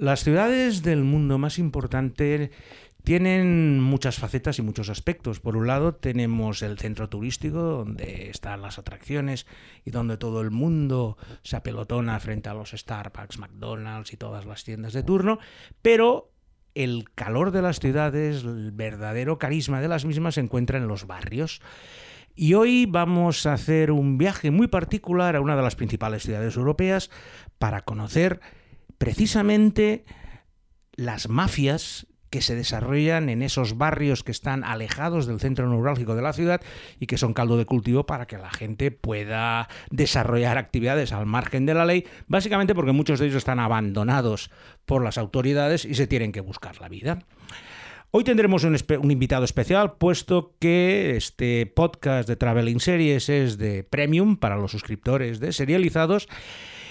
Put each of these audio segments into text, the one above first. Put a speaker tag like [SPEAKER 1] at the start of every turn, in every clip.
[SPEAKER 1] Las ciudades del mundo más importante tienen muchas facetas y muchos aspectos. Por un lado tenemos el centro turístico, donde están las atracciones y donde todo el mundo se apelotona frente a los Starbucks, McDonald's y todas las tiendas de turno, pero el calor de las ciudades, el verdadero carisma de las mismas se encuentra en los barrios. Y hoy vamos a hacer un viaje muy particular a una de las principales ciudades europeas para conocer precisamente las mafias que se desarrollan en esos barrios que están alejados del centro neurálgico de la ciudad y que son caldo de cultivo para que la gente pueda desarrollar actividades al margen de la ley, básicamente porque muchos de ellos están abandonados por las autoridades y se tienen que buscar la vida. Hoy tendremos un, invitado especial, puesto que este podcast de Traveling Series es de premium para los suscriptores de serializados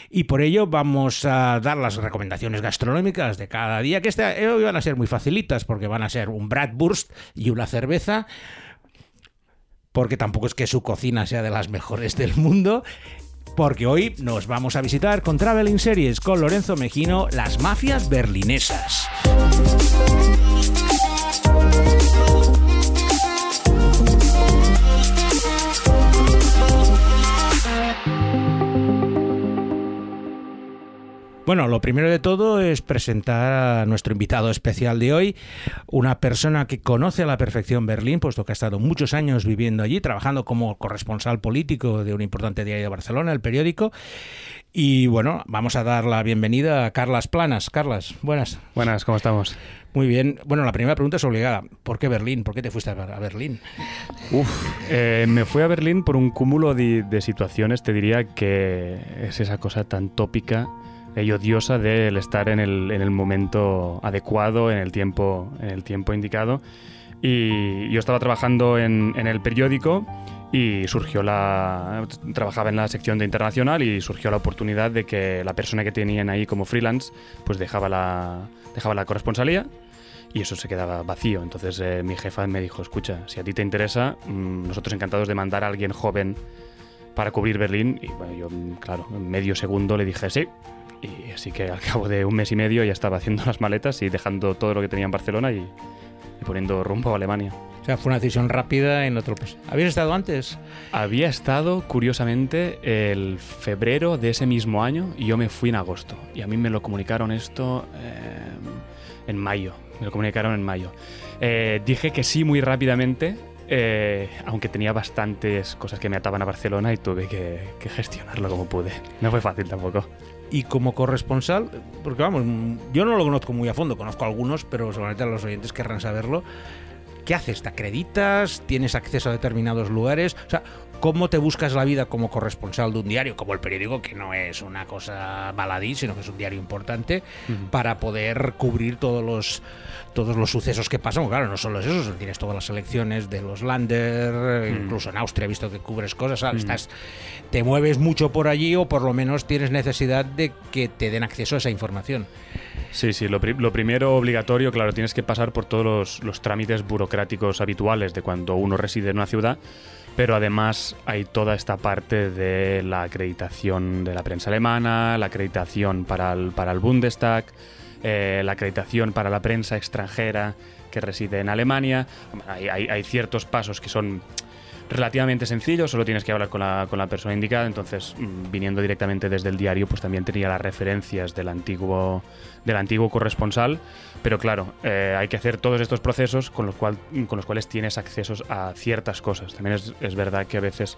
[SPEAKER 1] y por ello vamos a dar las recomendaciones gastronómicas de cada día, que este, hoy van a ser muy facilitas porque van a ser un Bratwurst y una cerveza, porque tampoco es que su cocina sea de las mejores del mundo. Porque hoy nos vamos a visitar con Traveling Series con Lorenzo Mejino las mafias berlinesas. Bueno, lo primero de todo es presentar a nuestro invitado especial de hoy, una persona que conoce a la perfección Berlín, puesto que ha estado muchos años viviendo allí, trabajando como corresponsal político de un importante diario de Barcelona, el periódico. Y bueno, vamos a dar la bienvenida a Carlas Planas. Carlas, buenas.
[SPEAKER 2] Buenas, ¿cómo estamos?
[SPEAKER 1] Muy bien. Bueno, la primera pregunta es obligada. ¿Por qué Berlín? ¿Por qué te fuiste a Berlín?
[SPEAKER 2] Uf, eh, me fui a Berlín por un cúmulo de, de situaciones. Te diría que es esa cosa tan tópica y odiosa del estar en el, en el, momento adecuado, en el tiempo, en el tiempo indicado. Y yo estaba trabajando en, en, el periódico y surgió la... Trabajaba en la sección de internacional y surgió la oportunidad de que la persona que tenían ahí como freelance pues dejaba la, dejaba la corresponsalía y eso se quedaba vacío. Entonces eh, mi jefa me dijo, escucha, si a ti te interesa, mmm, nosotros encantados de mandar a alguien joven para cubrir Berlín. Y bueno, yo, claro, en medio segundo le dije, sí, y así que al cabo de un mes y medio ya estaba haciendo las maletas y dejando todo lo que tenía en Barcelona y, y poniendo rumbo a Alemania.
[SPEAKER 1] O sea, fue una decisión rápida en otro país. ¿Habías estado antes?
[SPEAKER 2] Había estado, curiosamente, el febrero de ese mismo año y yo me fui en agosto. Y a mí me lo comunicaron esto eh, en mayo. Me lo comunicaron en mayo. Eh, dije que sí muy rápidamente, eh, aunque tenía bastantes cosas que me ataban a Barcelona y tuve que, que gestionarlo como pude. No fue fácil tampoco
[SPEAKER 1] y como corresponsal, porque vamos, yo no lo conozco muy a fondo, conozco algunos, pero seguramente los oyentes querrán saberlo. ¿Qué haces? ¿Te acreditas? ¿Tienes acceso a determinados lugares? O sea, ¿cómo te buscas la vida como corresponsal de un diario, como el periódico, que no es una cosa baladí, sino que es un diario importante, uh -huh. para poder cubrir todos los todos los sucesos que pasan? Claro, no solo es eso, tienes todas las elecciones de los Lander, uh -huh. incluso en Austria he visto que cubres cosas, ¿sabes? Uh -huh. Estás, te mueves mucho por allí o por lo menos tienes necesidad de que te den acceso a esa información.
[SPEAKER 2] Sí, sí, lo, pri lo, primero obligatorio, claro, tienes que pasar por todos los, los, trámites burocráticos habituales de cuando uno reside en una ciudad, pero además hay toda esta parte de la acreditación de la prensa alemana, la acreditación para el, para el Bundestag, eh, la acreditación para la prensa extranjera que reside en Alemania. Hay, ciertos pasos que son relativamente sencillo, solo tienes que hablar con la, con la persona indicada, entonces mm, viniendo directamente desde el diario, pues también tenía las referencias del antiguo, del antiguo corresponsal, pero claro, eh, hay que hacer todos estos procesos con los, cual, con los cuales tienes accesos a ciertas cosas. También es, es verdad que a veces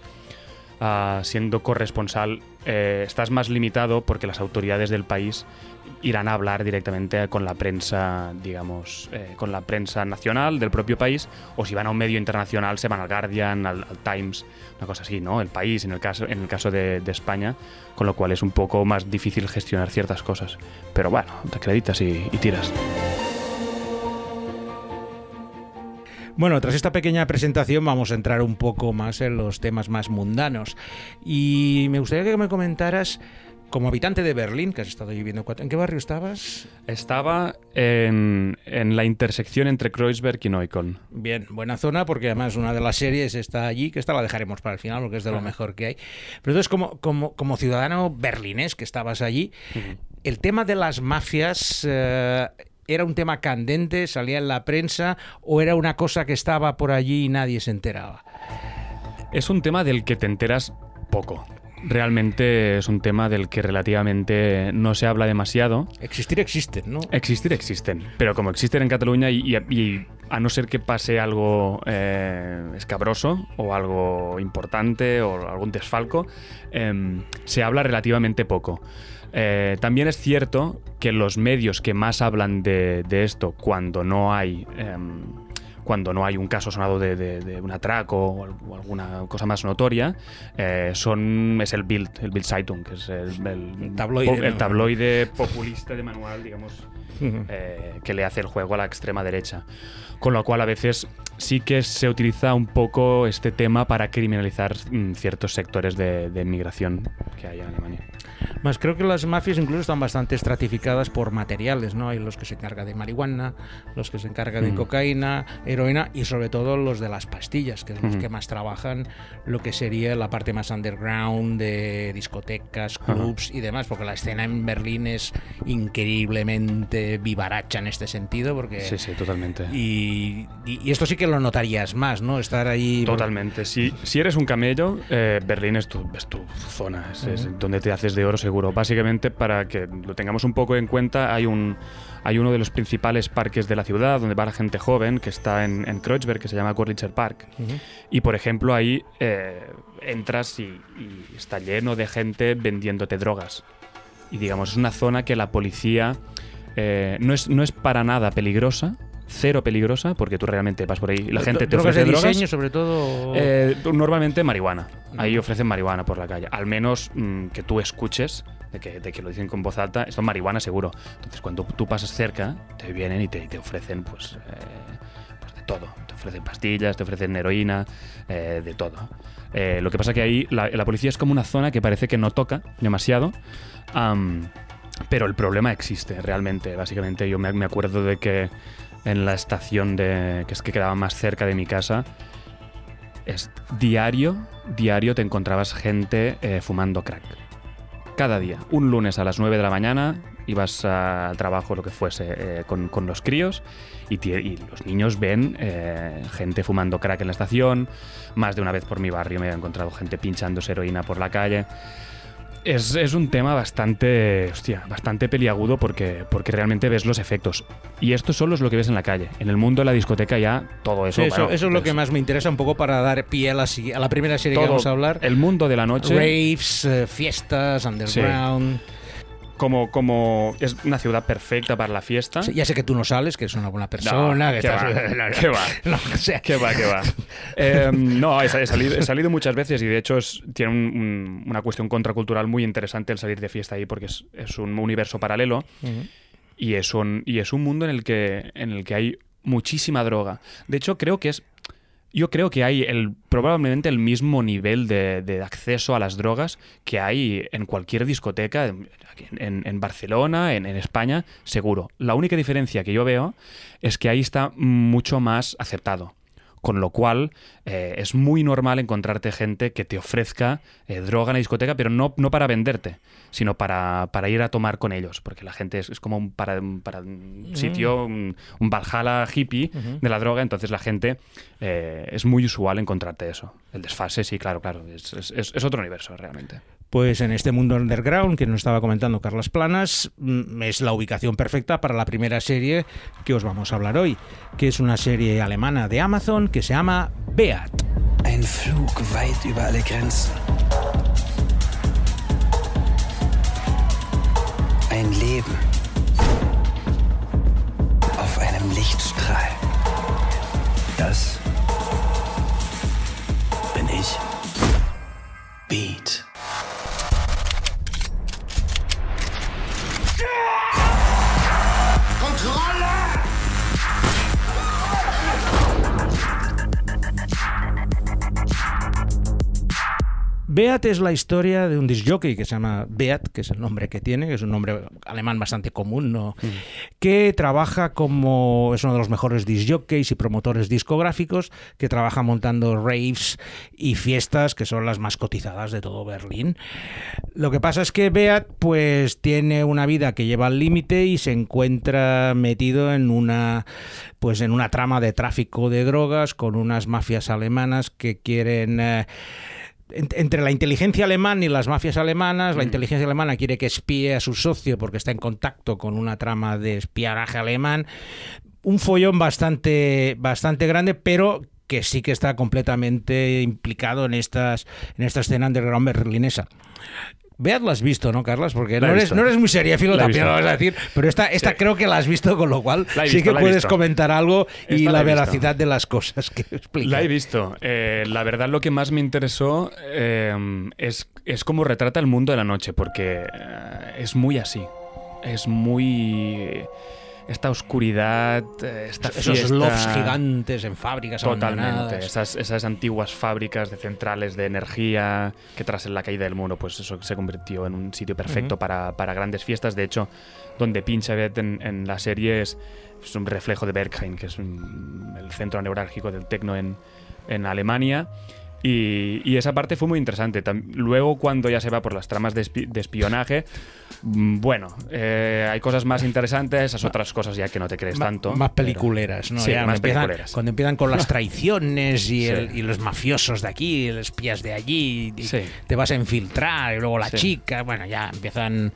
[SPEAKER 2] uh, siendo corresponsal eh, estás más limitado porque las autoridades del país irán a hablar directamente con la prensa, digamos, eh, con la prensa nacional del propio país, o si van a un medio internacional se van al Guardian, al, Times, una cosa así, ¿no? El país, en el caso, en el caso de, España, con lo cual es un poco más difícil gestionar ciertas cosas. Pero bueno, te acreditas y tiras.
[SPEAKER 1] Bueno, tras esta pequeña presentación vamos a entrar un poco más en los temas más mundanos. Y me gustaría que me comentaras, como habitante de Berlín, que has estado viviendo, ¿en qué barrio estabas?
[SPEAKER 2] Estaba en, en la intersección entre Kreuzberg y Neukölln.
[SPEAKER 1] Bien, buena zona, porque además una de las series está allí, que esta la dejaremos para el final, porque es de lo mejor que hay. Pero entonces, como, como, como ciudadano berlinés que estabas allí, uh -huh el tema de las mafias eh, era un tema candente, salía en la prensa o era una cosa que estaba por allí y nadie se enteraba.
[SPEAKER 2] Es un tema del que te enteras poco. Realmente es un tema del que relativamente no se habla demasiado.
[SPEAKER 1] Existir existen, ¿no?
[SPEAKER 2] Existir existen, pero como existen en Cataluña y, y- a no ser que pase algo eh, escabroso o algo importante o algún desfalco, em, se habla relativamente poco. Eh, también es cierto que los medios que más hablan de, de esto cuando no hay em, cuando no hay un caso sonado de, de- de un atraco o, al- o alguna cosa más notoria, eh, son es el Bild, el Bild Zeitung, que es el,
[SPEAKER 1] tabloide,
[SPEAKER 2] el tabloide populista de manual, digamos, eh, que le hace el juego a la extrema derecha. Con lo cual a veces sí que se utiliza un poco este tema para criminalizar mm, ciertos sectores de, de migración que hay en Alemania.
[SPEAKER 1] Más creo que las mafias incluso están bastante estratificadas por materiales, ¿no? Hay los que se encargan de marihuana, los que se encargan de
[SPEAKER 2] Mm.
[SPEAKER 1] cocaína, heroína y sobre todo los de las pastillas, que son los
[SPEAKER 2] Ujú.
[SPEAKER 1] que más trabajan lo que sería la parte más underground de discotecas,
[SPEAKER 2] Ajá.
[SPEAKER 1] clubs y demás, porque la escena en Berlín es increíblemente vivaracha en este sentido, porque
[SPEAKER 2] Sí, sí, totalmente.
[SPEAKER 1] y, y- y esto sí que lo notarías más, ¿no? Estar ahí
[SPEAKER 2] Totalmente. Si, si eres un camello, eh, Berlín es tu, es tu zona, es, es donde te haces de oro seguro. Básicamente, para que lo tengamos un poco en cuenta, hay, un, hay uno de los principales parques de la ciudad donde va la gente joven, que está en, en Kreuzberg, que se llama Gorlitzer Park. Y por ejemplo, ahí eh, entras y, y está lleno de gente vendiéndote drogas. Y digamos, es una zona que la policía eh, no, es, no es para nada peligrosa, cero peligrosa, porque tú realmente vas por ahí y la gente te ofrece
[SPEAKER 1] de
[SPEAKER 2] drogas.
[SPEAKER 1] diseño, sobre todo.
[SPEAKER 2] Eh, normalmente marihuana. Ahí ofrecen marihuana por la calle. Al menos mm, que tú escuches de que, de que lo dicen con voz alta. Esto es marihuana seguro. Entonces cuando tú pasas cerca, te vienen y te, te ofrecen pues, eh, pues de todo. Te ofrecen pastillas, te ofrecen heroína, eh, de todo. Lo que pasa que ahí la, la policía es como una zona que parece que no toca demasiado. pero el problema existe realmente, básicamente. Yo me, me acuerdo de que en la estación de, que es que quedaba más cerca de mi casa, es diario, diario te encontrabas gente eh, fumando crack. Cada día. Un lunes a las 9 de la mañana ibas al trabajo, lo que fuese, eh, con, con los críos y, los niños ven eh, gente fumando crack en la estación. Más de una vez por mi barrio me he encontrado gente pinchándose heroína por la calle. Es, es un tema bastante, hostia, bastante peliagudo porque, porque realmente ves los efectos. Y esto solo es lo que ves en la calle. En el mundo de la discoteca ya todo eso.
[SPEAKER 1] Sí, eso,
[SPEAKER 2] bueno,
[SPEAKER 1] eso es lo
[SPEAKER 2] pues,
[SPEAKER 1] que más me interesa un poco para dar pie a la, a la primera serie que vamos a hablar.
[SPEAKER 2] El mundo de la noche.
[SPEAKER 1] Raves, eh, fiestas, underground.
[SPEAKER 2] Como, como es una ciudad perfecta para la fiesta.
[SPEAKER 1] Sí, ya sé que tú no sales, que eres una buena persona.
[SPEAKER 2] No,
[SPEAKER 1] que
[SPEAKER 2] qué
[SPEAKER 1] estás-
[SPEAKER 2] va, qué va.
[SPEAKER 1] no, o sea,
[SPEAKER 2] ¿Qué va, qué va? Eh, no, he, he salido, he salido muchas veces y de hecho es- tiene un- un- una cuestión contracultural muy interesante el salir de fiesta ahí porque es, es un universo paralelo y es un, y es un mundo en el, que, en el que hay muchísima droga. De hecho, creo que es. Yo creo que hay el, probablemente el mismo nivel de, de acceso a las drogas que hay en cualquier discoteca, en, Barcelona, en España, seguro. La única diferencia que yo veo es que ahí está mucho más aceptado. Con lo cual, eh, es muy normal encontrarte gente que te ofrezca eh, droga en la discoteca, pero no, no para venderte, sino para, para ir a tomar con ellos. Porque la gente es, es como un, para, para un sitio, un, un Valhalla hippie de la droga. Entonces, la gente eh, es muy usual encontrarte eso. El desfase, sí, claro, claro. Es, es- es- es otro universo, realmente.
[SPEAKER 1] Pues en este mundo underground que nos estaba comentando Carlas Planas, mm, es la ubicación perfecta para la primera serie que os vamos a hablar hoy, que es una serie alemana de Amazon que se llama Beat.
[SPEAKER 3] Ein Flug weit über alle Grenzen. Ein Leben auf einem Lichtstrahl. Das bin ich. Beat.
[SPEAKER 1] Beat es la historia de un disjockey que se llama Beat, que es el nombre que tiene, que es un nombre alemán bastante común, ¿no?
[SPEAKER 2] Mm.
[SPEAKER 1] que trabaja como es uno de los mejores disjockeys y promotores discográficos, que trabaja montando raves y fiestas que son las más cotizadas de todo Berlín. Lo que pasa es que Beat pues tiene una vida que lleva al límite y se encuentra metido en una pues en una trama de tráfico de drogas con unas mafias alemanas que quieren eh, entre la inteligencia alemana y las mafias alemanas, la inteligencia alemana quiere que espíe a su socio porque está en contacto con una trama de espionaje alemán. Un follón bastante, bastante grande, pero que sí que está completamente implicado en estas en esta escena underground berlinesa. Beat la has visto, ¿no, Carlas? Porque no eres, no eres muy seriéfilo
[SPEAKER 2] La he
[SPEAKER 1] también, lo vas a decir. Pero esta, esta
[SPEAKER 2] Sí.
[SPEAKER 1] creo que la has visto, con lo cual sí
[SPEAKER 2] visto,
[SPEAKER 1] que puedes comentar algo y
[SPEAKER 2] Esta la
[SPEAKER 1] veracidad de las cosas que explica.
[SPEAKER 2] La he visto. Eh, la verdad, lo que más me interesó eh, es, es cómo retrata el mundo de la noche, porque eh, es muy así. Es muy. Esta oscuridad, eh, esta
[SPEAKER 1] Esos
[SPEAKER 2] fiesta-
[SPEAKER 1] lofts gigantes en fábricas
[SPEAKER 2] Totalmente. Esas, esas antiguas fábricas de centrales de energía que tras la caída del muro, pues eso se convirtió en un sitio perfecto
[SPEAKER 1] Ujú.
[SPEAKER 2] para, para grandes fiestas. De hecho, donde pincha en, en la serie es, es un reflejo de Berghain, que es un- el centro neurálgico del tecno en, en Alemania. Y, y esa parte fue muy interesante. Luego, cuando ya se va por las tramas de, espi- de espionaje, mm, bueno, eh, hay cosas más interesantes, esas otras cosas ya que no te crees
[SPEAKER 1] Ma-
[SPEAKER 2] tanto.
[SPEAKER 1] Más
[SPEAKER 2] pero-
[SPEAKER 1] peliculeras, ¿no?
[SPEAKER 2] Sí,
[SPEAKER 1] Ya
[SPEAKER 2] más
[SPEAKER 1] empiezan-
[SPEAKER 2] peliculeras.
[SPEAKER 1] Cuando empiezan con las traiciones y,
[SPEAKER 2] Sí.
[SPEAKER 1] el- y los mafiosos de aquí, los espías de allí, y
[SPEAKER 2] Sí.
[SPEAKER 1] te vas a infiltrar, y luego la chica, bueno, ya empiezan,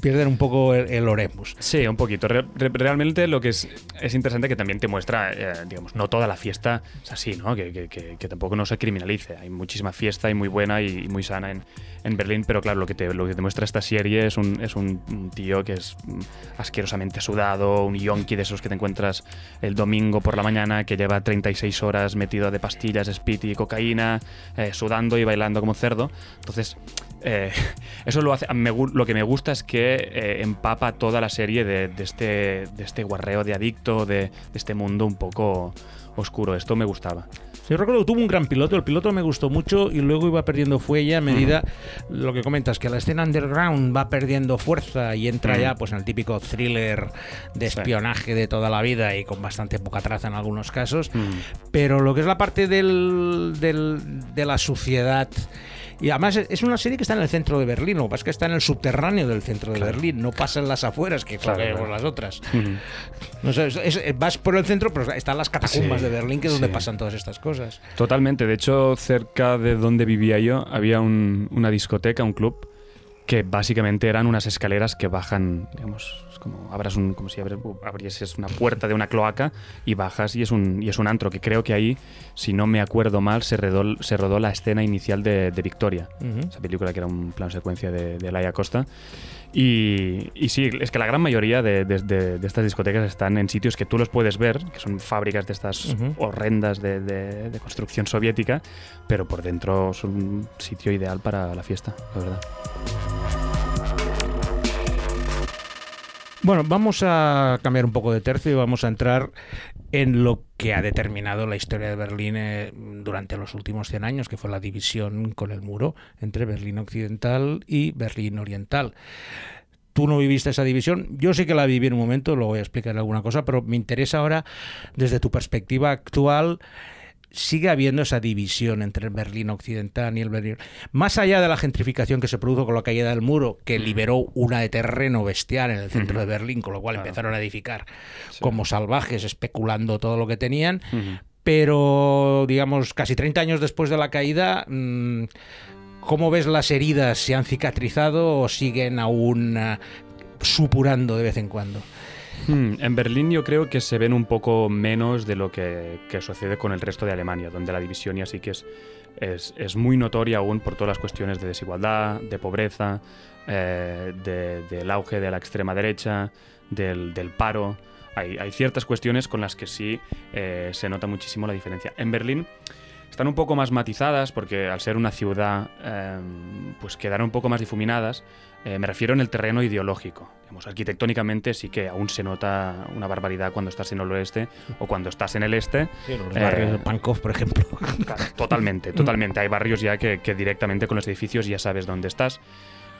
[SPEAKER 1] pierden un poco el, el oremus.
[SPEAKER 2] Sí, un poquito. Re- re- realmente lo que es, es interesante que también te muestra, eh, digamos, no toda la fiesta es así, ¿no? Que, que- que- que tampoco no se criminalice. Hay muchísima fiesta y muy buena y, muy sana en, en Berlín, pero claro, lo que, te, lo que te muestra esta serie es un, es un, tío que es mm, asquerosamente sudado, un yonki de esos que te encuentras el domingo por la mañana, que lleva 36 horas metido de pastillas, speed y cocaína, eh, sudando y bailando como cerdo. Entonces, eh, eso lo hace. me lo que me gusta es que eh, empapa toda la serie de, este, de este guarreo de adicto, de este mundo un poco oscuro. Esto me gustaba.
[SPEAKER 1] Yo recuerdo que tuvo un gran piloto, el piloto me gustó mucho y luego iba perdiendo fuelle a medida, lo que comentas, que la escena underground va perdiendo fuerza y entra
[SPEAKER 2] Mm.
[SPEAKER 1] ya pues en el típico thriller de
[SPEAKER 2] Sí.
[SPEAKER 1] espionaje de toda la vida y con bastante poca traza en algunos casos.
[SPEAKER 2] Mm.
[SPEAKER 1] Pero lo que es la parte del, del- de la suciedad. Y además es- una serie que está en el centro de Berlín, lo que pasa es que está en el subterráneo del centro de
[SPEAKER 2] Claro.
[SPEAKER 1] Berlín, no pasa en las afueras, que
[SPEAKER 2] Claro,
[SPEAKER 1] las otras. No sé, es- es- vas por el centro, pero están las catacumbas
[SPEAKER 2] Sí,
[SPEAKER 1] de Berlín, que es donde
[SPEAKER 2] sí.
[SPEAKER 1] pasan todas estas cosas.
[SPEAKER 2] Totalmente. De hecho, cerca de donde vivía yo había un- una discoteca, un club, que básicamente eran unas escaleras que bajan, digamos, es como abras un, como si abres- abrieses una puerta de una cloaca y bajas y es un y es un antro que creo que ahí, si no me acuerdo mal, se rodó, se rodó la escena inicial de, de Victoria, esa película que era un plano secuencia de, de Laia Costa. Y, y sí, es que la gran mayoría de, de- de- de estas discotecas están en sitios que tú los puedes ver, que son fábricas de estas horrendas de, construcción soviética, pero por dentro son un sitio ideal para la fiesta, la verdad.
[SPEAKER 1] Bueno, vamos a cambiar un poco de tercio y vamos a entrar en lo que ha determinado la historia de Berlín eh, durante los últimos 100 años, que fue la división con el muro entre Berlín Occidental y Berlín Oriental. Tú no viviste esa división, yo sí que la viví en un momento, luego voy a explicar alguna cosa, pero me interesa ahora, desde tu perspectiva actual, sigue habiendo esa división entre el Berlín occidental y el Berlín. Más allá de la gentrificación que se produjo con la caída del muro, que liberó una de terreno bestial en el centro de Berlín, con lo cual
[SPEAKER 2] Claro.
[SPEAKER 1] empezaron a edificar
[SPEAKER 2] Sí.
[SPEAKER 1] como salvajes, especulando todo lo que tenían. Pero, digamos, casi 30 años después de la caída, mm, ¿cómo ves las heridas? ¿Se han cicatrizado o siguen aún ah, supurando de vez en cuando?
[SPEAKER 2] Hmm, En Berlín yo creo que se ven un poco menos de lo que, sucede con el resto de Alemania, donde la división ya sí que es, es, muy notoria aún por todas las cuestiones de desigualdad, de pobreza, eh, de- del auge de la extrema derecha, del, paro. Hay, hay ciertas cuestiones con las que sí eh, se nota muchísimo la diferencia. En Berlín están un poco más matizadas porque al ser una ciudad, eh, pues quedaron un poco más difuminadas. Eh, me refiero en el terreno ideológico. Digamos, arquitectónicamente sí que aún se nota una barbaridad cuando estás en el oeste o cuando estás en el este.
[SPEAKER 1] Sí, los
[SPEAKER 2] Eh,
[SPEAKER 1] barrios de Pankov, por ejemplo.
[SPEAKER 2] Claro, totalmente, totalmente. Hay barrios ya que, que directamente con los edificios ya sabes dónde estás.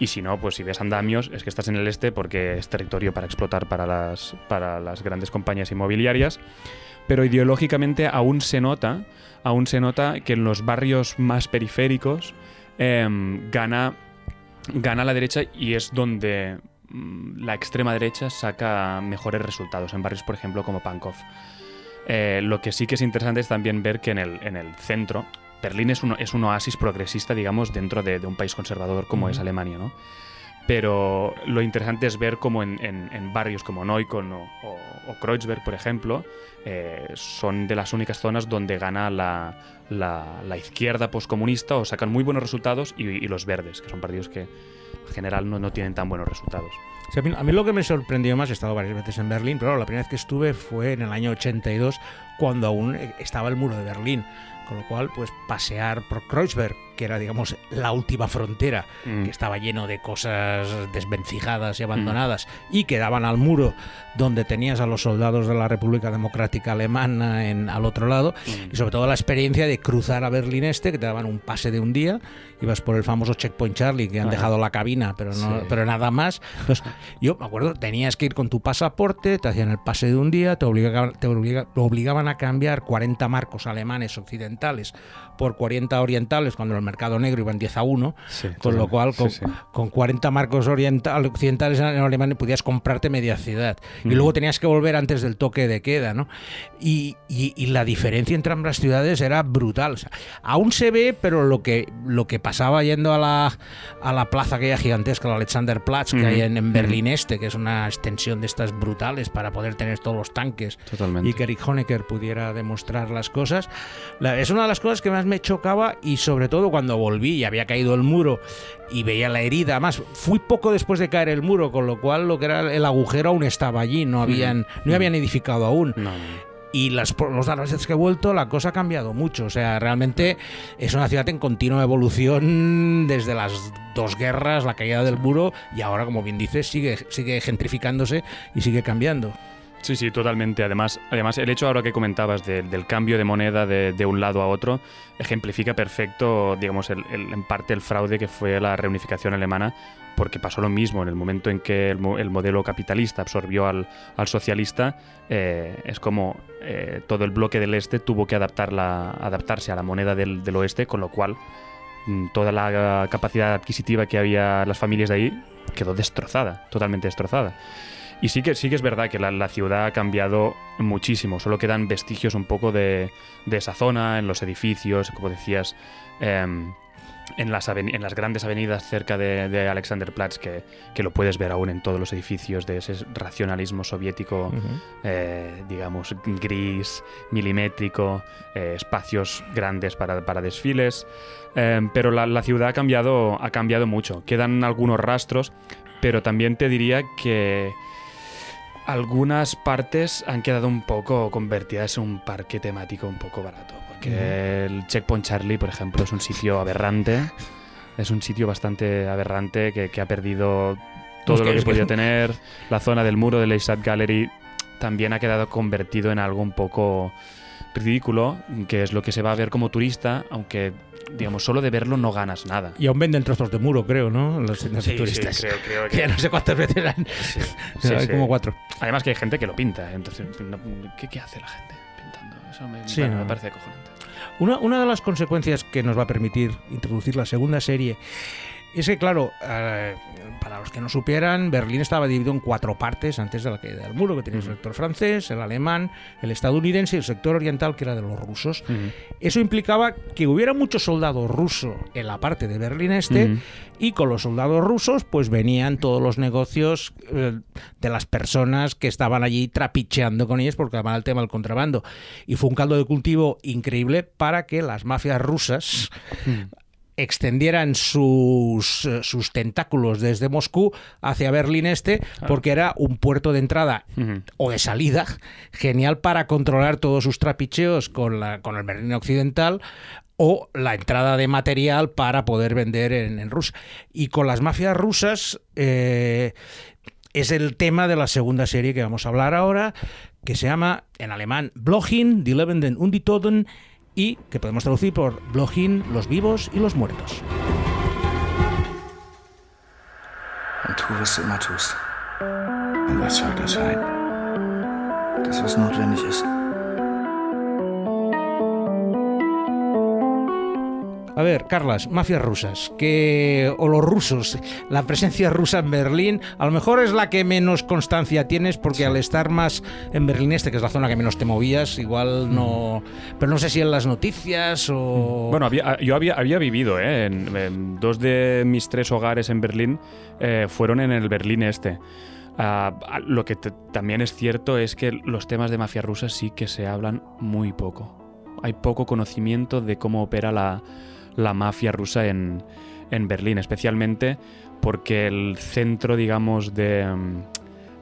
[SPEAKER 2] Y si no, pues si ves andamios, es que estás en el este porque es territorio para explotar para las, para las grandes compañías inmobiliarias. Pero ideológicamente aún se nota, aún se nota que en los barrios más periféricos em, gana, gana la derecha y es donde mm, la extrema derecha saca mejores resultados. En barrios, por ejemplo, como Pankov. Eh, lo que sí que es interesante es también ver que en el, en el centro, Berlín es un, es un oasis progresista, digamos, dentro de, de un país conservador como es Alemania, ¿no? Pero lo interesante es ver cómo en, en- en barrios como Neukölln o, o- o Kreuzberg, por ejemplo, eh, son de las únicas zonas donde gana la, la- la izquierda postcomunista o sacan muy buenos resultados y, y los verdes, que son partidos que en general no, no tienen tan buenos resultados.
[SPEAKER 1] Sí, a, mí, a mí lo que me sorprendió más, he estado varias veces en Berlín, pero la primera vez que estuve fue en el año 82, cuando aún estaba el muro de Berlín. Con lo cual, pues pasear por Kreuzberg, que era, digamos, la última frontera,
[SPEAKER 2] Mm.
[SPEAKER 1] que estaba lleno de cosas desvencijadas y abandonadas, y que daban al muro donde tenías a los soldados de la República Democrática Alemana en, al otro lado, y sobre todo la experiencia de cruzar a Berlín Este, que te daban un pase de un día, ibas por el famoso Checkpoint Charlie, que han
[SPEAKER 2] Ajá.
[SPEAKER 1] dejado la cabina, pero, no,
[SPEAKER 2] Sí.
[SPEAKER 1] pero nada más. Entonces, yo me acuerdo, tenías que ir con tu pasaporte, te hacían el pase de un día, te obligaban, te obliga- te obligaban a cambiar 40 marcos alemanes occidentales por 40 orientales, cuando en el mercado negro iban 10 a 1,
[SPEAKER 2] Sí,
[SPEAKER 1] con lo cual con,
[SPEAKER 2] Sí, sí.
[SPEAKER 1] con 40 marcos oriental, occidentales en Alemania podías comprarte media ciudad. Y
[SPEAKER 2] Ujú.
[SPEAKER 1] luego tenías que volver antes del toque de queda, ¿no? Y, y- y la diferencia entre ambas ciudades era brutal. O sea, aún se ve, pero lo que, lo que pasaba yendo a la, a la plaza aquella gigantesca, la Alexanderplatz, que
[SPEAKER 2] Ujú.
[SPEAKER 1] hay en, en. Berlín Este, que es una extensión de estas brutales para poder tener todos los tanques
[SPEAKER 2] Totalmente.
[SPEAKER 1] y que Eric Honecker pudiera demostrar las cosas. La- es una de las cosas que más me chocaba y sobre todo cuando volví y había caído el muro y veía la herida. Además, fui poco después de caer el muro, con lo cual lo que era el agujero aún estaba allí, no habían, no habían edificado aún.
[SPEAKER 2] No.
[SPEAKER 1] Y las, los las veces que he vuelto, la cosa ha cambiado mucho. O sea, realmente es una ciudad en continua evolución desde las dos guerras, la caída del muro, y ahora, como bien dices, sigue, sigue gentrificándose y sigue cambiando.
[SPEAKER 2] Sí, sí, totalmente. Además, además el hecho ahora que comentabas de- del cambio de moneda de, un lado a otro ejemplifica perfecto, digamos, el- en parte el fraude que fue la reunificación alemana, porque pasó lo mismo en el momento en que el, mo- el modelo capitalista absorbió al, al socialista, eh, es como eh, todo el bloque del este tuvo que adaptar adaptarse a la moneda del, del oeste, con lo cual mm, toda la capacidad adquisitiva que había las familias de ahí quedó destrozada, totalmente destrozada. Y sí que, sí que es verdad que la, la ciudad ha cambiado muchísimo. Solo quedan vestigios un poco de, de esa zona, en los edificios, como decías, em, en, las en las grandes avenidas cerca de, de Alexanderplatz, que, que lo puedes ver aún en todos los edificios de ese racionalismo soviético, eh, digamos, gris, milimétrico, eh, espacios grandes para, para desfiles. Em, pero la, la ciudad ha cambiado, ha cambiado mucho. Quedan algunos rastros, pero también te diría que algunas partes han quedado un poco convertidas en un parque temático un poco barato. Porque el Checkpoint Charlie, por ejemplo, es un sitio aberrante. Es un sitio bastante aberrante que, que ha perdido todo lo que- podía tener. La zona del muro de la Isat Gallery también ha quedado convertido en algo un poco ridículo, que es lo que se va a ver como turista, aunque, digamos, solo de verlo no ganas nada.
[SPEAKER 1] Y aún venden trozos de muro, creo, ¿no? Las tiendas de turistas.
[SPEAKER 2] creo, creo
[SPEAKER 1] Que ya no sé cuántas veces han.
[SPEAKER 2] Sí,
[SPEAKER 1] Hay
[SPEAKER 2] sí.
[SPEAKER 1] como cuatro.
[SPEAKER 2] Además que hay gente que lo pinta, entonces, no- ¿qué, qué hace la gente pintando? Eso me,
[SPEAKER 1] Sí,
[SPEAKER 2] me-
[SPEAKER 1] no.
[SPEAKER 2] me parece acojonante.
[SPEAKER 1] Una, una de las consecuencias que nos va a permitir introducir la segunda serie es que, claro, eh, para los que no supieran, Berlín estaba dividido en cuatro partes antes de la caída del muro, que tenía el sector francés, el alemán, el estadounidense y el sector oriental, que era de los rusos. Eso implicaba que hubiera mucho soldado ruso en la parte de Berlín Este y con los soldados rusos pues venían todos los negocios eh, de las personas que estaban allí trapicheando con ellos porque además el tema del contrabando. Y fue un caldo de cultivo increíble para que las mafias rusas extendieran sus, eh, sus tentáculos desde Moscú hacia Berlín Este porque era un puerto de entrada o de salida genial para controlar todos sus trapicheos con, la, con el Berlín Occidental o la entrada de material para poder vender en, en Rusia. Y con las mafias rusas eh, es el tema de la segunda serie que vamos a hablar ahora, que se llama en alemán Blochin, Die Lebenden und die Toten, y que podemos traducir por Blochin, los vivos y los muertos.
[SPEAKER 3] Und tu, was du immer.
[SPEAKER 1] A ver, Carlas, mafias rusas, que o los rusos, la presencia rusa en Berlín, a lo mejor es la que menos constancia tienes porque al estar más en Berlín este, que es la zona que menos te movías, igual no, pero no sé si en las noticias o
[SPEAKER 2] Bueno, había- yo había, había vivido, ¿eh? En, en dos de mis tres hogares en Berlín eh, fueron en el Berlín este. Ah, ah, lo que también es cierto es que los temas de mafia rusa sí que se hablan muy poco. Hay poco conocimiento de cómo opera la, la mafia rusa en, en Berlín, especialmente porque el centro, digamos, de... mm,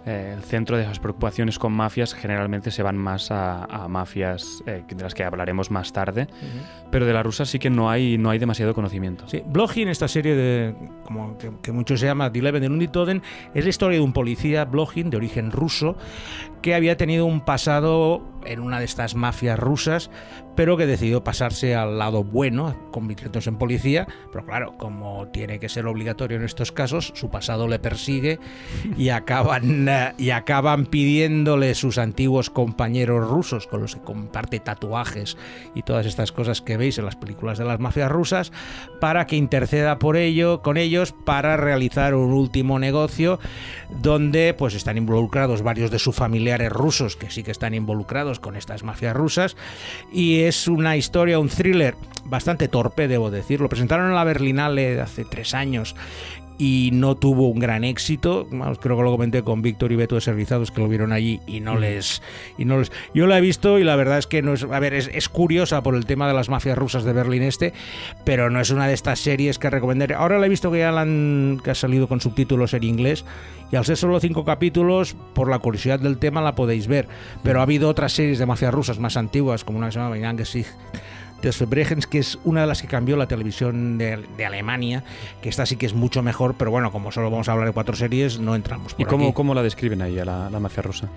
[SPEAKER 2] eh, el centro de las preocupaciones con mafias generalmente se van más a, a mafias eh, de las que hablaremos más tarde, pero de la rusa sí que no hay, no hay demasiado conocimiento.
[SPEAKER 1] Sí, Blochin, esta serie de, como que, que mucho se llama Leben und die Toten, es la historia de un policía, Blochin, de origen ruso, que había tenido un pasado en una de estas mafias rusas, pero que decidió pasarse al lado bueno, convirtiéndose en policía. Pero claro, como tiene que ser obligatorio en estos casos, su pasado le persigue y acaban, eh, y acaban pidiéndole sus antiguos compañeros rusos, con los que comparte tatuajes y todas estas cosas que veis en las películas de las mafias rusas, para que interceda por ello, con ellos, para realizar un último negocio donde pues están involucrados varios de sus familiares rusos que sí que están involucrados con estas mafias rusas y es una historia, un thriller bastante torpe, debo decir. Lo presentaron en la Berlinale hace tres años y no tuvo un gran éxito. Creo que lo comenté con Víctor y Beto de Servizados que lo vieron allí y no les y no les yo la he visto y la verdad es que no es a ver, es, es curiosa por el tema de las mafias rusas de Berlín Este, pero no es una de estas series que recomendaré. Ahora la he visto que ya la han que ha salido con subtítulos en inglés y al ser solo cinco capítulos, por la curiosidad del tema la podéis ver, pero ha habido otras series de mafias rusas más antiguas como una que se llama Que es una de las que cambió la televisión de, de Alemania, que esta sí que es mucho mejor, pero bueno, como solo vamos a hablar de cuatro series, no entramos por
[SPEAKER 2] ¿Y cómo,
[SPEAKER 1] aquí.
[SPEAKER 2] cómo la describen ahí a la, la mafia rusa?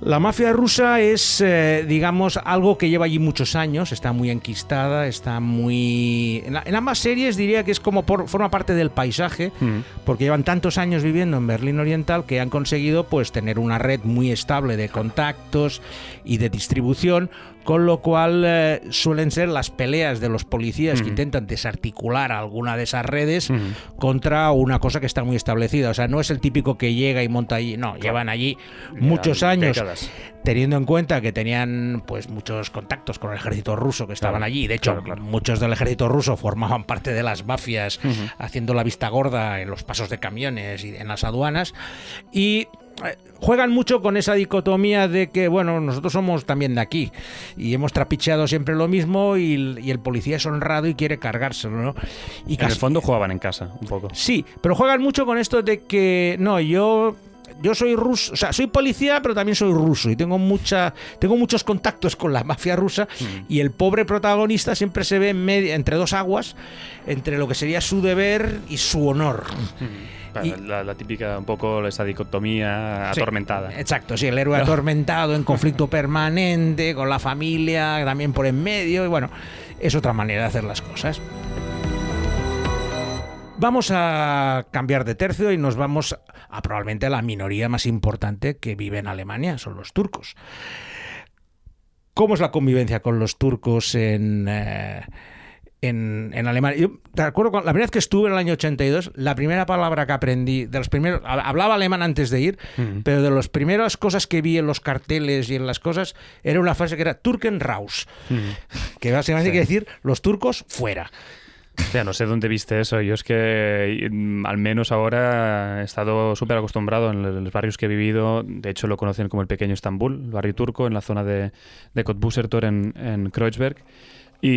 [SPEAKER 1] La mafia rusa es, eh, digamos, algo que lleva allí muchos años, está muy enquistada, está muy... En, la- en ambas series diría que es como por- forma parte del paisaje,
[SPEAKER 2] Mm.
[SPEAKER 1] porque llevan tantos años viviendo en Berlín Oriental que han conseguido pues tener una red muy estable de contactos y de distribución, con lo cual eh, suelen ser las peleas de los policías que intentan desarticular alguna de esas redes contra una cosa que está muy establecida. O sea, no es el típico que llega y monta allí, no, llevan allí muchos
[SPEAKER 2] Llevan
[SPEAKER 1] años
[SPEAKER 2] décadas.
[SPEAKER 1] teniendo en cuenta que tenían pues muchos contactos con el ejército ruso que estaban
[SPEAKER 2] Claro,
[SPEAKER 1] allí. De hecho,
[SPEAKER 2] claro,
[SPEAKER 1] muchos del ejército ruso formaban parte de las mafias haciendo la vista gorda en los pasos de camiones y en las aduanas. Y juegan mucho con esa dicotomía de que, bueno, nosotros somos también de aquí y hemos trapicheado siempre lo mismo y, el- y el policía es honrado y quiere cargárselo, ¿no? Y
[SPEAKER 2] En el fondo jugaban en casa, un poco.
[SPEAKER 1] Sí, pero juegan mucho con esto de que no, yo yo soy ruso, o sea, soy policía, pero también soy ruso y tengo mucha tengo muchos contactos con la mafia rusa y el pobre protagonista siempre se ve en medio- entre dos aguas, entre lo que sería su deber y su honor.
[SPEAKER 2] Claro,
[SPEAKER 1] Y-
[SPEAKER 2] la, la típica, un poco esa dicotomía
[SPEAKER 1] Sí,
[SPEAKER 2] atormentada.
[SPEAKER 1] Exacto, sí, el héroe atormentado en conflicto permanente con la familia también por en medio y bueno, es otra manera de hacer las cosas. Vamos a cambiar de tercio y nos vamos a probablemente la minoría más importante que vive en Alemania, son los turcos. ¿Cómo es la convivencia con los turcos en, eh, en, en Alemania? Yo te acuerdo, la primera vez que estuve en el año 82, la primera palabra que aprendí, de los primeros, hablaba alemán antes de ir,
[SPEAKER 2] Mm.
[SPEAKER 1] pero de las primeras cosas que vi en los carteles y en las cosas, era una frase que era Turken raus,
[SPEAKER 2] Mm.
[SPEAKER 1] que básicamente
[SPEAKER 2] Sí.
[SPEAKER 1] quiere decir los turcos fuera.
[SPEAKER 2] O sea, no sé dónde viste eso. Yo es que mm, al menos ahora he estado súper acostumbrado en los barrios que he vivido. De hecho, lo conocen como el pequeño Estambul, el barrio turco, en la zona de, de Cottbussertor en, en Kreuzberg. Y,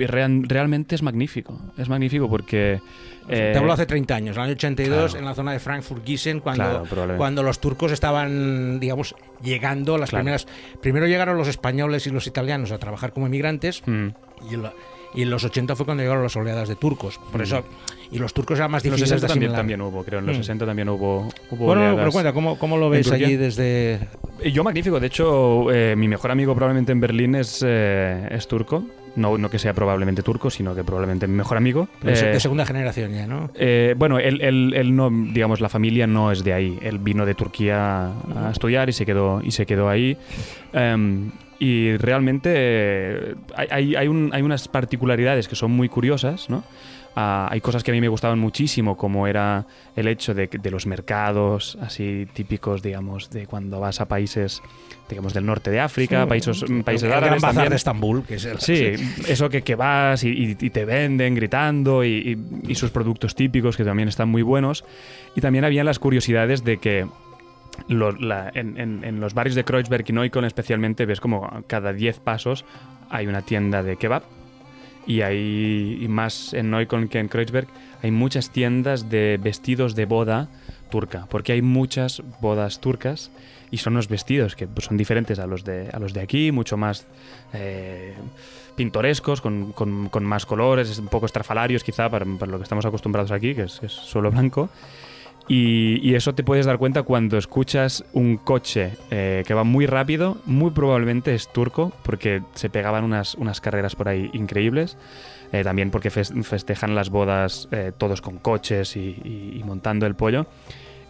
[SPEAKER 2] y real- realmente es magnífico. Es magnífico porque... eh,
[SPEAKER 1] Te hablo hace 30 años, en el año 82,
[SPEAKER 2] claro.
[SPEAKER 1] en la zona de Frankfurt-Gießen, cuando,
[SPEAKER 2] Claro,
[SPEAKER 1] cuando los turcos estaban, digamos, llegando, las
[SPEAKER 2] Claro.
[SPEAKER 1] primeras... Primero llegaron los españoles y los italianos a trabajar como inmigrantes,
[SPEAKER 2] mm,
[SPEAKER 1] Y en, la- y en los 80 fue cuando llegaron las oleadas de turcos. Por
[SPEAKER 2] Mm.
[SPEAKER 1] eso, y los turcos eran más
[SPEAKER 2] En los
[SPEAKER 1] difíciles
[SPEAKER 2] 60
[SPEAKER 1] de
[SPEAKER 2] también, también hubo, creo. En los
[SPEAKER 1] Mm.
[SPEAKER 2] 60 también hubo, hubo
[SPEAKER 1] Bueno, pero
[SPEAKER 2] oleadas.
[SPEAKER 1] cuenta, ¿cómo, cómo lo ves allí desde...?
[SPEAKER 2] Eh, Yo magnífico, de hecho eh, mi mejor amigo probablemente en Berlín es, eh, es turco, no, no que sea probablemente turco, sino que probablemente mi mejor amigo.
[SPEAKER 1] De, se-
[SPEAKER 2] Eh,
[SPEAKER 1] de segunda generación ya, ¿no?
[SPEAKER 2] eh, bueno, él, él- él no, digamos, la familia no es de ahí. Él vino de Turquía a estudiar y se quedó, y se quedó ahí. Em, y realmente eh, hay, hay- un- hay unas particularidades que son muy curiosas, ¿no? Ah, hay cosas que a mí me gustaban muchísimo, como era el hecho de, de los mercados así típicos, digamos, de cuando vas a países, digamos, del norte de África, países, países
[SPEAKER 1] el Gran
[SPEAKER 2] árabes
[SPEAKER 1] Bazar
[SPEAKER 2] también.
[SPEAKER 1] de Estambul, que es el...
[SPEAKER 2] Sí, eso que, que vas y, y- y te venden gritando y, y- y sus productos típicos que también están muy buenos. Y también había las curiosidades de que lo- en, en- los barrios de Kreuzberg y Neukölln especialmente ves como cada 10 pasos hay una tienda de kebab. Y hay y más en Neukölln que en Kreuzberg hay muchas tiendas de vestidos de boda turca porque hay muchas bodas turcas y son los vestidos que pues, son diferentes a los de a los de aquí mucho más eh, pintorescos con, con- con más colores un poco estrafalarios quizá para, lo que estamos acostumbrados aquí que es, es solo blanco y, y eso te puedes dar cuenta cuando escuchas un coche eh, que va muy rápido, muy probablemente es turco, porque se pegaban unas, unas carreras por ahí increíbles. Eh, también porque fes- festejan las bodas eh, todos con coches y, y- y montando el pollo.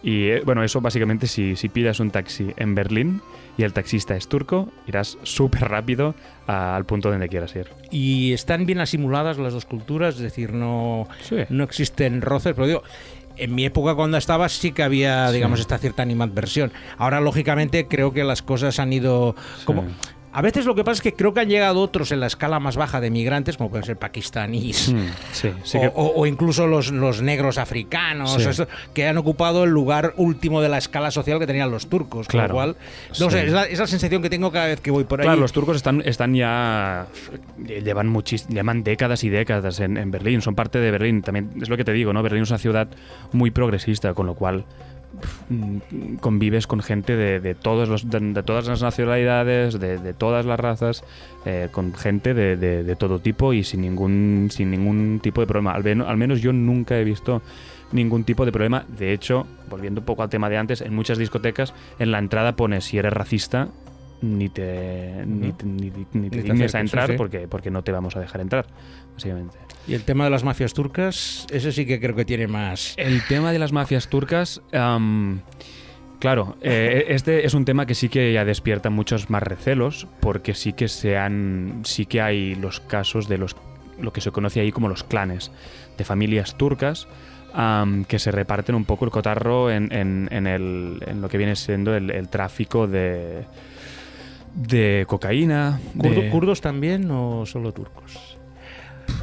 [SPEAKER 2] Y bueno, eso básicamente si, si pidas un taxi en Berlín y el taxista es turco, irás súper rápido a- al punto donde quieras ir.
[SPEAKER 1] Y están bien asimuladas las dos culturas, es decir, no,
[SPEAKER 2] Sí.
[SPEAKER 1] no existen roces, pero digo, en mi época cuando estaba sí que había,
[SPEAKER 2] Sí.
[SPEAKER 1] digamos, esta cierta animadversión. Ahora, lógicamente, creo que las cosas han ido como... A veces lo que pasa es que creo que han llegado otros en la escala más baja de migrantes, como pueden ser pakistaníes,
[SPEAKER 2] Mm, sí, sí
[SPEAKER 1] o,
[SPEAKER 2] que-
[SPEAKER 1] o- o incluso los, los negros africanos,
[SPEAKER 2] Sí.
[SPEAKER 1] que han ocupado el lugar último de la escala social que tenían los turcos. Con
[SPEAKER 2] Claro.
[SPEAKER 1] lo cual, no sé, es la, es la sensación que tengo cada vez que voy por ahí.
[SPEAKER 2] Claro, los turcos están, están ya. Llevan, muchis, llevan décadas y décadas en, en Berlín, son parte de Berlín. También es lo que te digo, ¿no? Berlín es una ciudad muy progresista, con lo cual convives con gente de, de todos los, de, todas las nacionalidades, de, todas las razas, eh, con gente de, todo tipo y sin ningún, sin ningún tipo de problema. Al, al menos yo nunca he visto ningún tipo de problema. De hecho, volviendo un poco al tema de antes, en muchas discotecas en la entrada pone si eres racista ni te, ni, te- ni- ni te
[SPEAKER 1] te
[SPEAKER 2] dignes a
[SPEAKER 1] acerques,
[SPEAKER 2] entrar
[SPEAKER 1] sí, sí.
[SPEAKER 2] porque, porque no te vamos a dejar entrar, básicamente.
[SPEAKER 1] Y el tema de las mafias turcas, ese sí que creo que tiene más...
[SPEAKER 2] El tema de las mafias turcas, claro, eh, este es un tema que sí que ya despierta muchos más recelos, porque sí que se han, sí que hay los casos de los, lo que se conoce ahí como los clanes de familias turcas. que se reparten un poco el cotarro en, en- en el- en lo que viene siendo el, el tráfico de, de cocaína.
[SPEAKER 1] ¿Kurdo-
[SPEAKER 2] de-
[SPEAKER 1] ¿Kurdos también o solo turcos?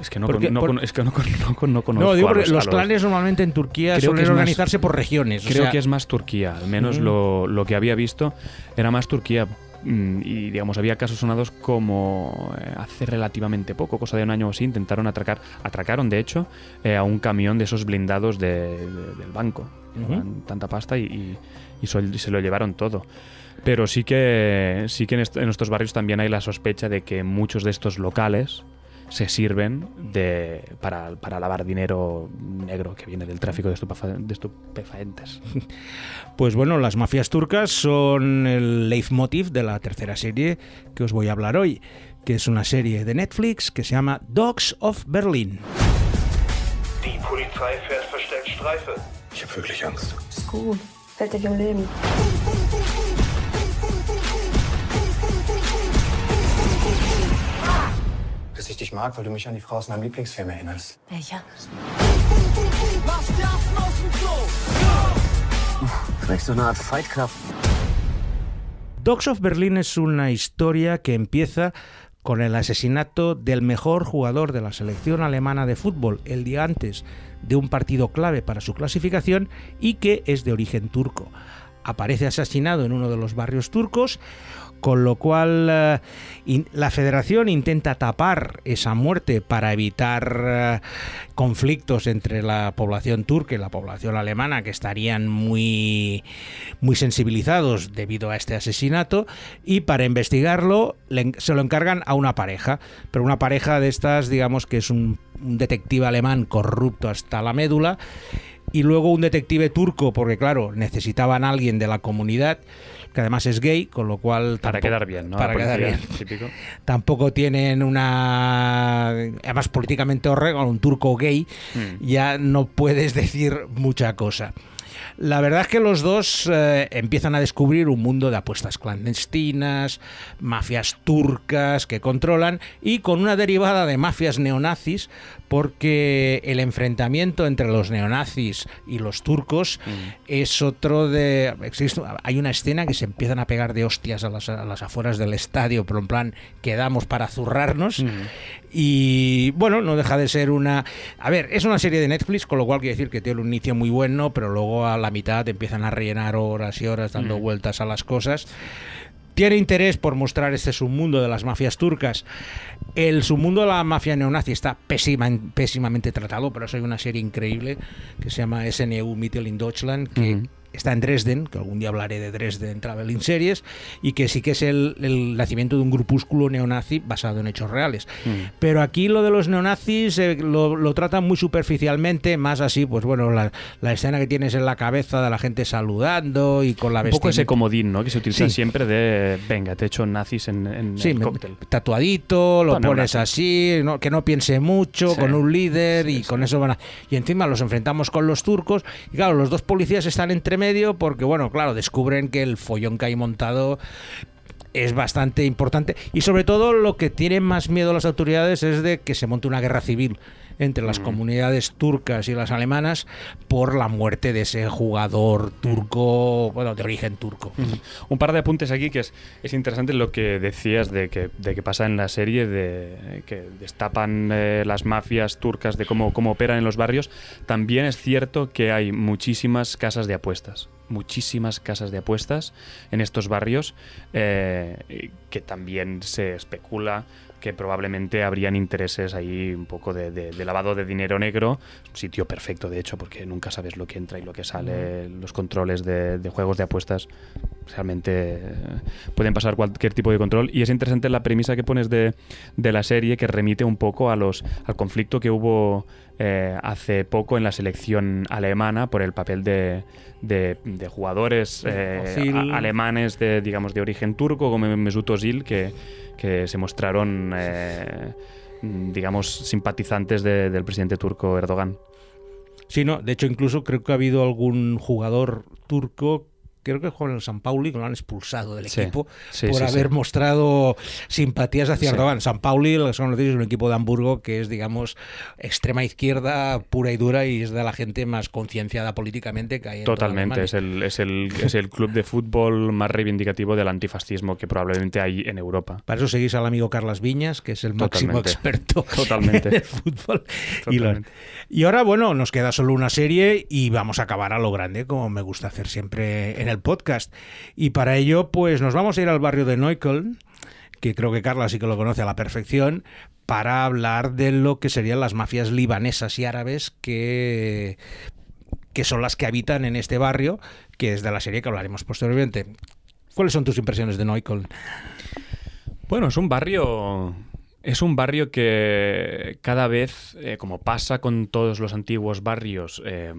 [SPEAKER 2] es que no,
[SPEAKER 1] Porque-
[SPEAKER 2] con- no
[SPEAKER 1] por-
[SPEAKER 2] con- es que no, con- no con- no conozco
[SPEAKER 1] No, digo
[SPEAKER 2] a
[SPEAKER 1] porque
[SPEAKER 2] a
[SPEAKER 1] los clanes normalmente en Turquía
[SPEAKER 2] Creo
[SPEAKER 1] suelen
[SPEAKER 2] más-
[SPEAKER 1] organizarse por regiones. o
[SPEAKER 2] Creo
[SPEAKER 1] sea,
[SPEAKER 2] que es más Turquía, al menos lo, lo que había visto era más Turquía. Mm, Y digamos, había casos sonados como eh, hace relativamente poco, cosa de un año o así, intentaron atracar, atracaron de hecho eh, a un camión de esos blindados de- de- del banco. Tanta pasta y se lo llevaron todo. Pero sí que, sí que en, est- en estos barrios también hay la sospecha de que muchos de estos locales se sirven de, para, para lavar dinero negro que viene del tráfico de, estupefa- de estupefacientes.
[SPEAKER 1] Pues bueno, las mafias turcas son el leitmotiv de la tercera serie que os voy a hablar hoy, que es una serie de Netflix que se llama Dogs of Berlin.
[SPEAKER 4] Die Polizei fährt verstärkt Streife.
[SPEAKER 3] Ich habe wirklich Angst.
[SPEAKER 5] Ist gut. Fällt dich im Leben.
[SPEAKER 3] Ich dich mag, weil du mich an die Frau aus meinem Lieblingsfilm erinnerst.
[SPEAKER 5] Welcher?
[SPEAKER 6] Vielleicht so eine Art Fight Club.
[SPEAKER 1] Dogs of Berlin es una historia que empieza con el asesinato del mejor jugador de la selección alemana de fútbol el día antes de un partido clave para su clasificación y que es de origen turco. Aparece asesinado en uno de los barrios turcos con lo cual eh, la federación intenta tapar esa muerte para evitar eh, conflictos entre la población turca y la población alemana que estarían muy, muy sensibilizados debido a este asesinato. Y para investigarlo se lo encargan a una pareja, pero una pareja de estas digamos que es un, un detective alemán corrupto hasta la médula. Y luego un detective turco, porque claro, necesitaban a alguien de la comunidad, que además es gay, con lo cual...
[SPEAKER 2] Para
[SPEAKER 1] tampoco-
[SPEAKER 2] quedar bien, ¿no?
[SPEAKER 1] Para quedar bien.
[SPEAKER 2] Típico.
[SPEAKER 1] Tampoco tienen una... Además, políticamente horrego, un turco gay,
[SPEAKER 2] Mm.
[SPEAKER 1] ya no puedes decir mucha cosa. La verdad es que los dos eh, empiezan a descubrir un mundo de apuestas clandestinas, mafias turcas que controlan y con una derivada de mafias neonazis porque el enfrentamiento entre los neonazis y los turcos es otro de... existe- hay una escena que se empiezan a pegar de hostias a las, a las afueras del estadio, pero en plan quedamos para zurrarnos. Y bueno, no deja de ser una... A ver, es una serie de Netflix, con lo cual quiere decir que tiene un inicio muy bueno, pero luego a la mitad empiezan a rellenar horas y horas dando vueltas a las cosas. Tiene interés por mostrar este submundo de las mafias turcas. El submundo de la mafia neonazi está pésima, pésimamente tratado, pero eso hay una serie increíble que se llama SNU Mittel in Deutschland, que. Está en Dresden, que algún día hablaré de Dresden Traveling Series, y que sí que es el, el nacimiento de un grupúsculo neonazi basado en hechos reales.
[SPEAKER 2] Mm.
[SPEAKER 1] Pero aquí lo de los neonazis eh, lo, lo tratan muy superficialmente, más así, pues bueno, la, la escena que tienes en la cabeza de la gente saludando y con la
[SPEAKER 2] Un poco ese
[SPEAKER 1] vestimenta-
[SPEAKER 2] comodín, ¿no? Que se utiliza
[SPEAKER 1] Sí.
[SPEAKER 2] siempre de, venga, te echo nazis en, en
[SPEAKER 1] Sí,
[SPEAKER 2] el cóctel.
[SPEAKER 1] tatuadito, lo pones así, no- que no piense mucho,
[SPEAKER 2] Sí,
[SPEAKER 1] con un líder y con eso van a... Y encima los enfrentamos con los turcos y claro, los dos policías están entre medio porque, bueno, claro, descubren que el follón que hay montado es bastante importante y sobre todo lo que tienen más miedo las autoridades es de que se monte una guerra civil entre las comunidades turcas y las alemanas por la muerte de ese jugador turco, bueno, de origen turco.
[SPEAKER 2] Un par de apuntes aquí que es, es interesante lo que decías de que, de que pasa en la serie, de que destapan eh, las mafias turcas, de cómo, cómo operan en los barrios. También es cierto que hay muchísimas casas de apuestas, muchísimas casas de apuestas en estos barrios eh, que también se especula que probablemente habrían intereses ahí un poco de, de- de lavado de dinero negro. Un sitio perfecto, de hecho, porque nunca sabes lo que entra y lo que sale. Los controles de, de juegos de apuestas realmente eh, pueden pasar cualquier tipo de control. Y es interesante la premisa que pones de, de la serie que remite un poco a los, al conflicto que hubo eh, hace poco en la selección alemana por el papel de, de- de jugadores eh, a- alemanes de, digamos, de origen turco, como Mesut Özil, que, que se mostraron, eh, digamos, simpatizantes de- del presidente turco Erdogan.
[SPEAKER 1] Sí, no, de hecho incluso creo que ha habido algún jugador turco, creo que en el San Pauli, que lo han expulsado del
[SPEAKER 2] Sí,
[SPEAKER 1] equipo
[SPEAKER 2] sí,
[SPEAKER 1] por
[SPEAKER 2] sí,
[SPEAKER 1] haber mostrado simpatías hacia. Erdogan. San Pauli, lo que son conocidos, es un equipo de Hamburgo que es, digamos, extrema izquierda pura y dura y es de la gente más concienciada políticamente que hay en
[SPEAKER 2] Totalmente, es el, es, el, es el club de fútbol más reivindicativo del antifascismo que probablemente hay en Europa.
[SPEAKER 1] Para eso seguís al amigo Carlas Viñas, que es el máximo
[SPEAKER 2] Totalmente.
[SPEAKER 1] experto
[SPEAKER 2] Totalmente.
[SPEAKER 1] en el fútbol. Y,
[SPEAKER 2] Totalmente.
[SPEAKER 1] y ahora, bueno, nos queda solo una serie y vamos a acabar a lo grande, como me gusta hacer siempre en el podcast. Y para ello, pues nos vamos a ir al barrio de Neukölln, que creo que Carla sí que lo conoce a la perfección, para hablar de lo que serían las mafias libanesas y árabes que que son las que habitan en este barrio, que es de la serie que hablaremos posteriormente. ¿Cuáles son tus impresiones de Neukölln?
[SPEAKER 2] Bueno, es un barrio. Es un barrio que cada vez, eh, como pasa con todos los antiguos barrios, eh,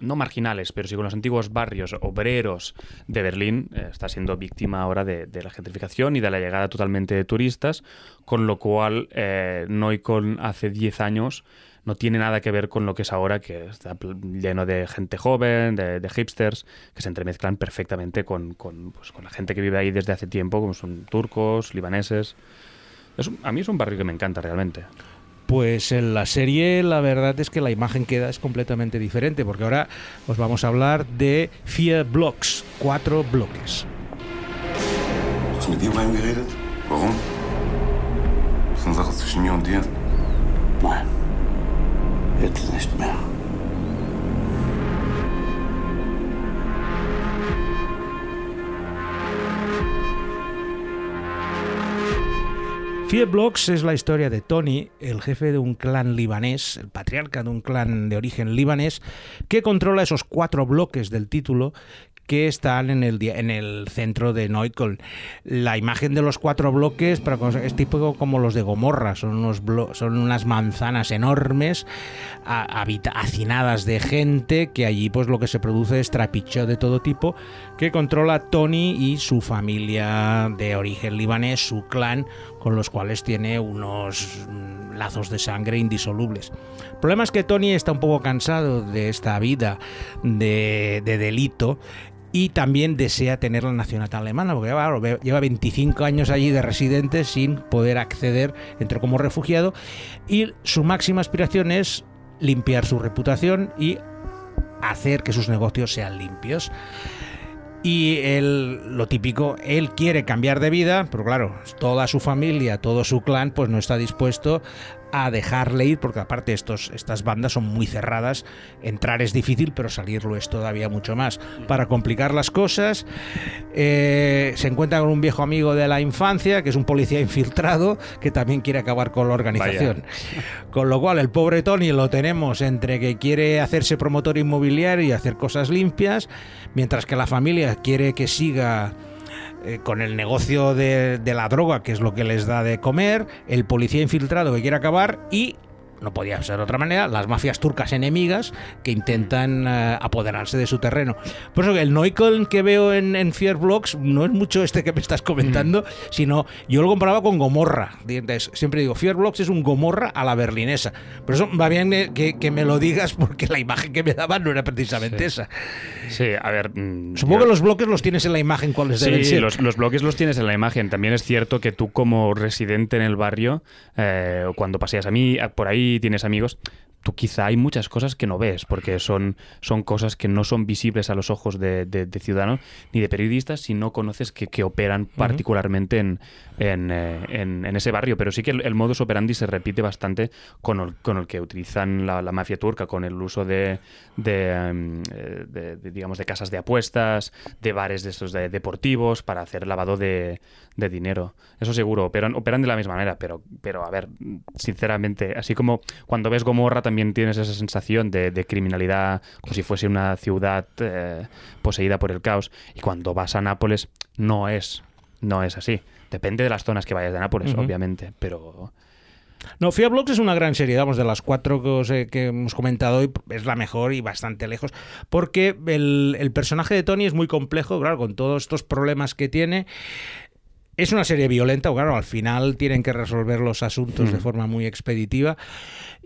[SPEAKER 2] no marginales, pero sí con los antiguos barrios obreros de Berlín, eh, está siendo víctima ahora de, la gentrificación y de la llegada totalmente de turistas, con lo cual Neukölln hace 10 años no tiene nada que ver con lo que es ahora, que está lleno de gente joven, de, de hipsters, que se entremezclan perfectamente con, con, pues, con la gente que vive ahí desde hace tiempo, como son turcos, libaneses. Es a mí es un barrio que me encanta realmente.
[SPEAKER 1] Pues en la serie la verdad es que la imagen que da es completamente diferente, porque ahora os vamos a hablar de Vier Blocks, cuatro bloques.
[SPEAKER 7] Ibrahim geredet? Warum? Das ist eine Sache zwischen mir und dir.
[SPEAKER 6] Nein. Jetzt nicht mehr.
[SPEAKER 1] Fear Blocks es la historia de Tony, el jefe de un clan libanés, el patriarca de un clan de origen libanés, que controla esos cuatro bloques del título que están en el, en el centro de Neukölln. La imagen de los cuatro bloques es tipo como los de Gomorra, son, unos son unas manzanas enormes, hacinadas de gente, que allí pues lo que se produce es trapicheo de todo tipo, que controla Tony y su familia de origen libanés, su clan, con los cuales tiene unos mm, lazos de sangre indisolubles. El problema es que Tony está un poco cansado de esta vida de, de delito y también desea tener la nacionalidad alemana, porque lleva 25 años allí de residente sin poder acceder, entre como refugiado, y su máxima aspiración es limpiar su reputación y hacer que sus negocios sean limpios. Y él, lo típico, él quiere cambiar de vida, pero claro, toda su familia, todo su clan, pues no está dispuesto a dejarle ir, porque aparte estos, estas bandas son muy cerradas, entrar es difícil, pero salirlo es todavía mucho más. Para complicar las cosas, eh, se encuentra con un viejo amigo de la infancia, que es un policía infiltrado, que también quiere acabar con la organización. Con lo cual, el pobre Tony lo tenemos entre que quiere hacerse promotor inmobiliario y hacer cosas limpias, mientras que la familia quiere que siga eh, con el negocio de, de, la droga, que es lo que les da de comer, el policía infiltrado que quiere acabar y no podía ser de otra manera, las mafias turcas enemigas que intentan eh, apoderarse de su terreno. Por eso el Neukölln que veo en, en Fear Blocks no es mucho este que me estás comentando, mm. sino yo lo comparaba con Gomorra. Siempre digo, Fear Blocks es un Gomorra a la berlinesa. Por eso va bien que, me lo digas porque la imagen que me daban no era precisamente esa.
[SPEAKER 2] Sí, a ver... Mm,
[SPEAKER 1] Supongo que los bloques los tienes en la imagen, ¿cuáles
[SPEAKER 2] sí, Sí, los, los, bloques los tienes en la imagen. También es cierto que tú como residente en el barrio, eh, cuando paseas a mí, por ahí tienes amigos, tú quizá hay muchas cosas que no ves, porque son, son cosas que no son visibles a los ojos de, ciudadanos ni de periodistas si no conoces que, que operan particularmente en, eh, en, en, ese barrio. Pero sí que el, modus operandi se repite bastante con el, con el que utilizan la, mafia turca, con el uso de, em, eh, de, digamos, de casas de apuestas, de bares de estos deportivos para hacer lavado de, dinero. Eso seguro, operan, operan de la misma manera, pero, pero a ver, sinceramente, así como cuando ves Gomorra también tienes esa sensación de, criminalidad como si fuese una ciudad eh, poseída por el caos, y cuando vas a Nápoles no es, no es así. Depende de las zonas que vayas de Nápoles, obviamente, pero...
[SPEAKER 1] No, Fear Blocks es una gran serie, digamos, de las cuatro que, que, hemos comentado hoy, es la mejor y bastante lejos, porque el, el, personaje de Tony es muy complejo, claro, con todos estos problemas que tiene. Es una serie violenta, claro, al final tienen que resolver los asuntos de forma muy expeditiva.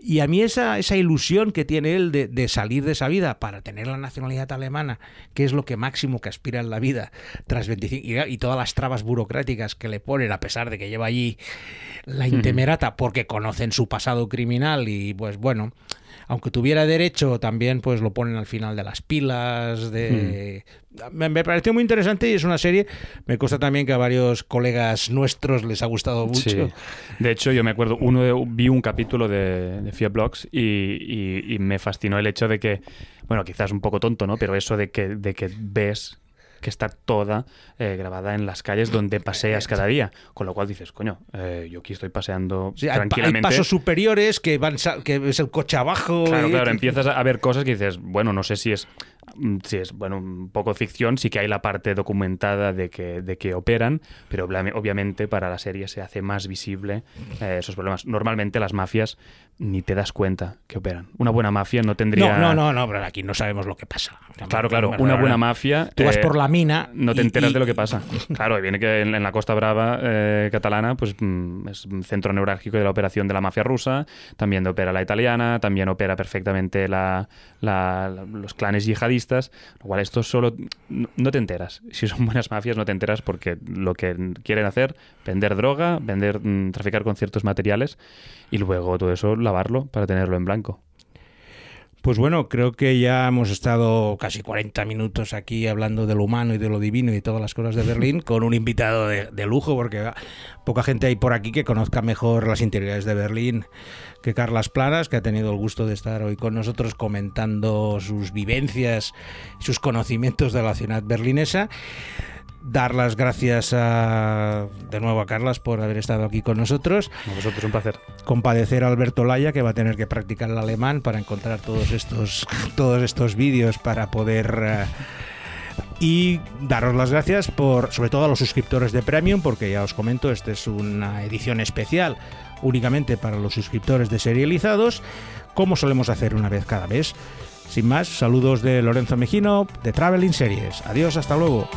[SPEAKER 1] Y a mí esa, esa ilusión que tiene él de, salir de esa vida para tener la nacionalidad alemana, que es lo que máximo que aspira en la vida, tras 25, y, todas las trabas burocráticas que le ponen, a pesar de que lleva allí la intemerata, porque conocen su pasado criminal y pues bueno, aunque tuviera derecho, también pues lo ponen al final de las pilas. De... Hmm. Me, pareció muy interesante y es una serie. Me consta también que a varios colegas nuestros les ha gustado mucho.
[SPEAKER 2] De hecho, yo me acuerdo, uno vi un capítulo de, de Fiat Blogs y, y, me fascinó el hecho de que, bueno, quizás un poco tonto, ¿no? Pero eso de que, de que ves que está toda eh, grabada en las calles donde paseas cada día. Con lo cual dices, coño, eh, yo aquí estoy paseando tranquilamente.
[SPEAKER 1] Hay pasos superiores que van que es el coche abajo.
[SPEAKER 2] Claro, claro, empiezas a ver cosas que dices, bueno, no sé si es sí es bueno un poco ficción, sí que hay la parte documentada de que, de que operan, pero obviamente para la serie se hace más visible eh, esos problemas. Normalmente las mafias ni te das cuenta que operan. Una buena mafia no tendría...
[SPEAKER 1] No, no, no, pero aquí no sabemos lo que pasa.
[SPEAKER 2] Claro, claro, una buena mafia...
[SPEAKER 1] Tú vas eh, por la mina...
[SPEAKER 2] No te enteras de lo que pasa. Claro, viene que en, la Costa Brava eh, catalana pues mm, es un centro neurálgico de la operación de la mafia rusa, también opera la italiana, también opera perfectamente la, los clanes yihadistas lo cual esto solo no te enteras. Si son buenas mafias no te enteras porque lo que quieren hacer, vender droga, vender, mm, traficar con ciertos materiales y luego todo eso lavarlo para tenerlo en blanco.
[SPEAKER 1] Pues bueno, creo que ya hemos estado casi 40 minutos aquí hablando de lo humano y de lo divino y todas las cosas de Berlín con un invitado de, de lujo, porque poca gente hay por aquí que conozca mejor las interioridades de Berlín que Carlas Planas, que ha tenido el gusto de estar hoy con nosotros comentando sus vivencias, sus conocimientos de la ciudad berlinesa. dar las gracias a, de nuevo a Carlas por haber estado aquí con nosotros.
[SPEAKER 2] A vosotros un placer.
[SPEAKER 1] Compadecer a Alberto Laya, que va a tener que practicar el alemán para encontrar todos estos, todos estos vídeos para poder... eh, y daros las gracias por, sobre todo a los suscriptores de Premium, porque ya os comento, esta es una edición especial únicamente para los suscriptores de serializados, como solemos hacer una vez cada mes. Sin más, saludos de Lorenzo Mejino, de Traveling Series. Adiós, hasta luego.